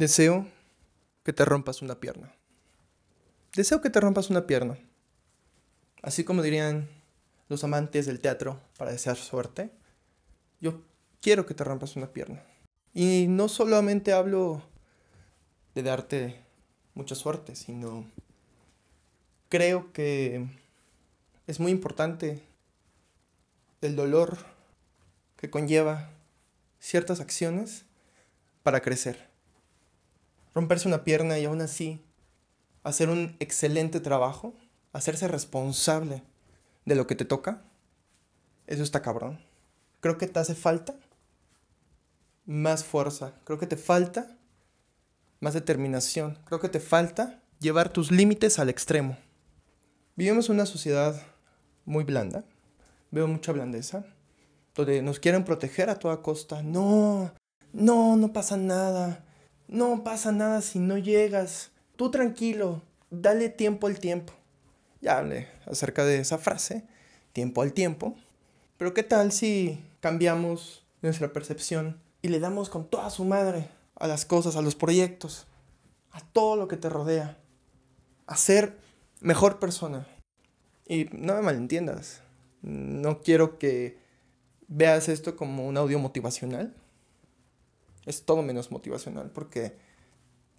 Deseo que te rompas una pierna. Deseo que te rompas una pierna. Así como dirían los amantes del teatro para desear suerte, yo quiero que te rompas una pierna. Y no solamente hablo de darte mucha suerte, sino creo que es muy importante el dolor que conlleva ciertas acciones para crecer romperse una pierna y aún así hacer un excelente trabajo, hacerse responsable de lo que te toca, eso está cabrón. Creo que te hace falta más fuerza, creo que te falta más determinación, creo que te falta llevar tus límites al extremo. Vivimos en una sociedad muy blanda, veo mucha blandeza, donde nos quieren proteger a toda costa. No, no, no pasa nada no pasa nada si no llegas. Tú tranquilo, dale tiempo al tiempo. Ya hablé acerca de esa frase, tiempo al tiempo. Pero ¿qué tal si cambiamos nuestra percepción y le damos con toda su madre a las cosas, a los proyectos, a todo lo que te rodea? A ser mejor persona. Y no me malentiendas. No quiero que veas esto como un audio motivacional es todo menos motivacional porque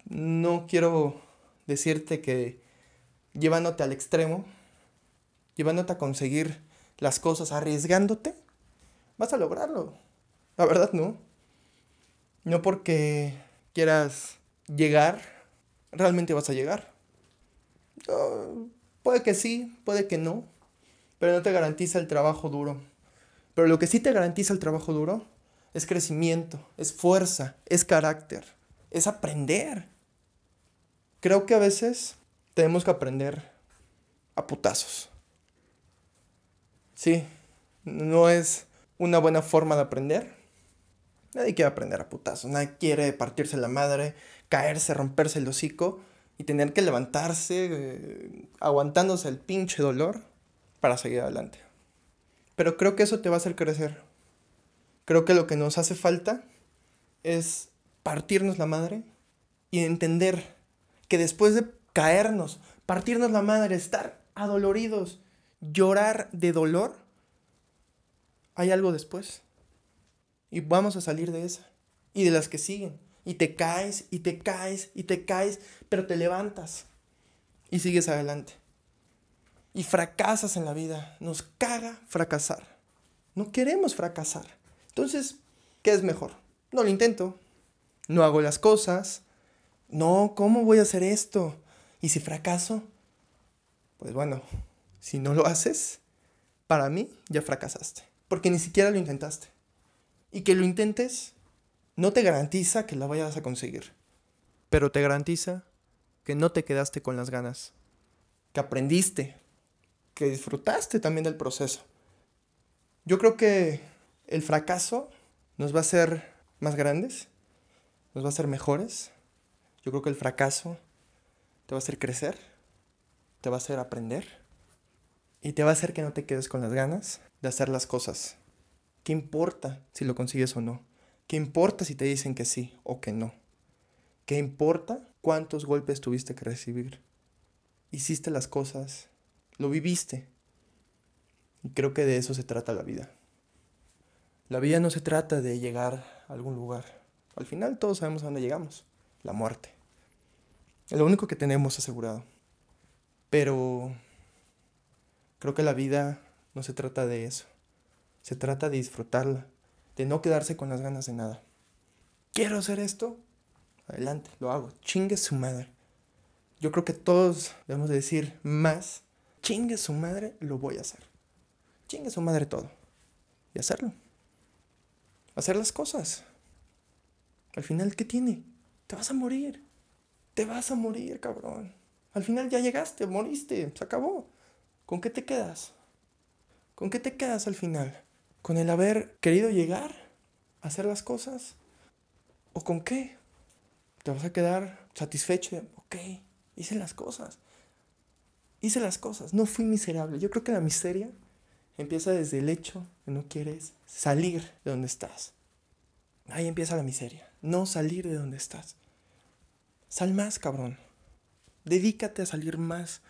no quiero decirte que llevándote al extremo, llevándote a conseguir las cosas, arriesgándote, vas a lograrlo. La verdad no. No porque quieras llegar, realmente vas a llegar. puede que sí, puede que no, pero no te garantiza el trabajo duro. Pero lo que sí te garantiza el trabajo duro es crecimiento, es fuerza, es carácter, es aprender. Creo que a veces tenemos que aprender a putazos. Sí, no es una buena forma de aprender. Nadie quiere aprender a putazos, nadie quiere partirse la madre, caerse, romperse el hocico y tener que levantarse eh, aguantándose el pinche dolor para seguir adelante. Pero creo que eso te va a hacer crecer. Creo que lo que nos hace falta es partirnos la madre y entender que después de caernos, partirnos la madre, estar adoloridos, llorar de dolor, hay algo después. Y vamos a salir de esa. Y de las que siguen. Y te caes, y te caes, y te caes, pero te levantas. Y sigues adelante. Y fracasas en la vida. Nos caga fracasar. No queremos fracasar. Entonces, ¿qué es mejor? No lo intento. No hago las cosas. No, ¿cómo voy a hacer esto? ¿Y si fracaso? Pues bueno, si no lo haces, para mí ya fracasaste. Porque ni siquiera lo intentaste. Y que lo intentes no te garantiza que la vayas a conseguir. Pero te garantiza que no te quedaste con las ganas. Que aprendiste. Que disfrutaste también del proceso. Yo creo que el fracaso nos va a hacer más grandes, nos va a hacer mejores. Yo creo que el fracaso te va a hacer crecer, te va a hacer aprender y te va a hacer que no te quedes con las ganas de hacer las cosas. ¿Qué importa si lo consigues o no? ¿Qué importa si te dicen que sí o que no? ¿Qué importa cuántos golpes tuviste que recibir? Hiciste las cosas, lo viviste. Y creo que de eso se trata la vida. La vida no se trata de llegar a algún lugar. Al final todos sabemos a dónde llegamos. La muerte. Es lo único que tenemos asegurado. Pero creo que la vida no se trata de eso. Se trata de disfrutarla. De no quedarse con las ganas de nada. ¿Quiero hacer esto? Adelante, lo hago. Chingue su madre. Yo creo que todos debemos decir más. Chingue su madre, lo voy a hacer. Chingue su madre todo. Y hacerlo hacer las cosas. Al final, ¿qué tiene? Te vas a morir. Te vas a morir, cabrón. Al final ya llegaste, moriste, se acabó. ¿Con qué te quedas? ¿Con qué te quedas al final? ¿Con el haber querido llegar a hacer las cosas? ¿O con qué? ¿Te vas a quedar satisfecho? Ok, hice las cosas. Hice las cosas, no fui miserable. Yo creo que la miseria Empieza desde el hecho que no quieres salir de donde estás. Ahí empieza la miseria. No salir de donde estás. Sal más, cabrón. Dedícate a salir más.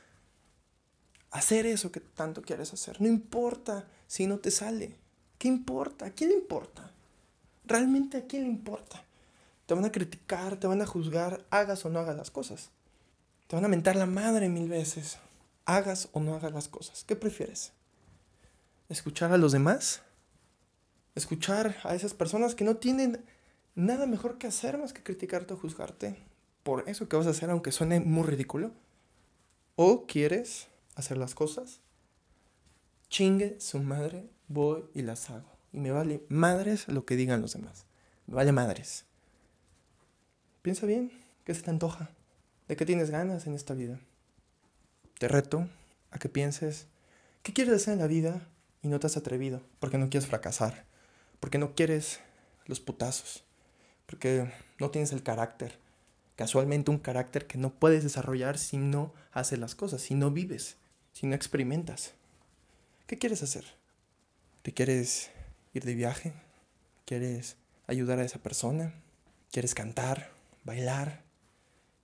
Hacer eso que tanto quieres hacer. No importa si no te sale. ¿Qué importa? ¿A quién le importa? ¿Realmente a quién le importa? Te van a criticar, te van a juzgar, hagas o no hagas las cosas. Te van a mentar la madre mil veces. Hagas o no hagas las cosas. ¿Qué prefieres? ¿Escuchar a los demás? ¿Escuchar a esas personas que no tienen nada mejor que hacer más que criticarte o juzgarte por eso que vas a hacer aunque suene muy ridículo? ¿O quieres hacer las cosas? Chingue su madre, voy y las hago. Y me vale madres lo que digan los demás. Me vale madres. Piensa bien, ¿qué se te antoja? ¿De qué tienes ganas en esta vida? Te reto a que pienses, ¿qué quieres hacer en la vida y no te has atrevido? Porque no quieres fracasar, porque no quieres los putazos, porque no tienes el carácter. Casualmente un carácter que no puedes desarrollar si no haces las cosas, si no vives, si no experimentas. ¿Qué quieres hacer? ¿Te quieres ir de viaje? ¿Quieres ayudar a esa persona? ¿Quieres cantar? bailar,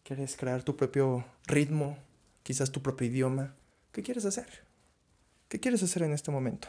quieres crear tu propio ritmo, quizás tu propio idioma. ¿Qué quieres hacer? ¿Qué quieres hacer en este momento?